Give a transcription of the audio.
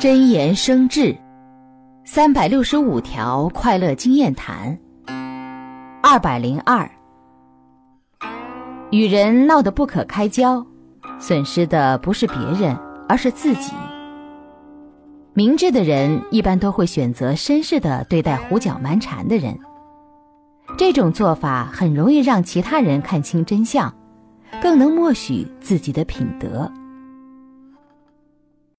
真言生智。三百六十五条快乐经验谈。二百零二。与人闹得不可开交损失的不是别人而是自己。明智的人一般都会选择绅士的对待胡搅蛮缠的人。这种做法很容易让其他人看清真相更能默许自己的品德。